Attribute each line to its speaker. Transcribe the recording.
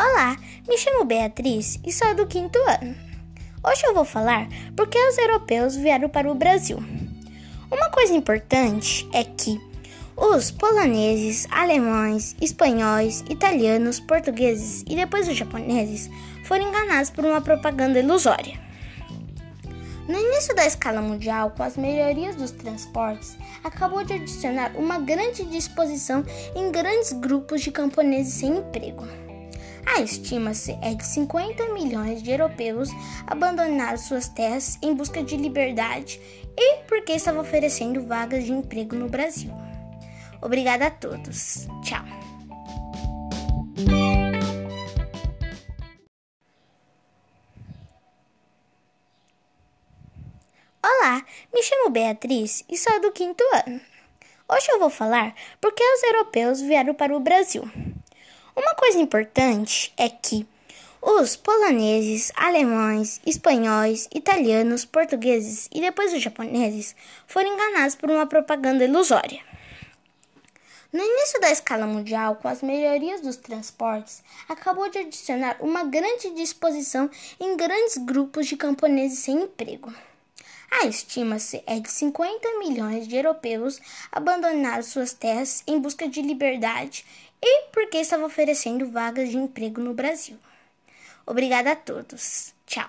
Speaker 1: Olá, me chamo Beatriz e sou do quinto ano. Hoje eu vou falar por que os europeus vieram para o Brasil. Uma coisa importante é que os poloneses, alemães, espanhóis, italianos, portugueses e depois os japoneses foram enganados por uma propaganda ilusória. No início da escala mundial, com as melhorias dos transportes, acabou de adicionar uma grande disposição em grandes grupos de camponeses sem emprego. A estima-se é de 50 milhões de europeus abandonaram suas terras em busca de liberdade e porque estavam oferecendo vagas de emprego no Brasil. Obrigada a todos. Tchau. Olá, me chamo Beatriz e sou do quinto ano. Hoje eu vou falar por que os europeus vieram para o Brasil. Uma coisa importante é que os poloneses, alemães, espanhóis, italianos, portugueses e depois os japoneses foram enganados por uma propaganda ilusória. No início da escala mundial, com as melhorias dos transportes, acabou de adicionar uma grande disposição em grandes grupos de camponeses sem emprego. A estima-se é de 50 milhões de europeus abandonaram suas terras em busca de liberdade e porque estava oferecendo vagas de emprego no Brasil. Obrigada a todos. Tchau.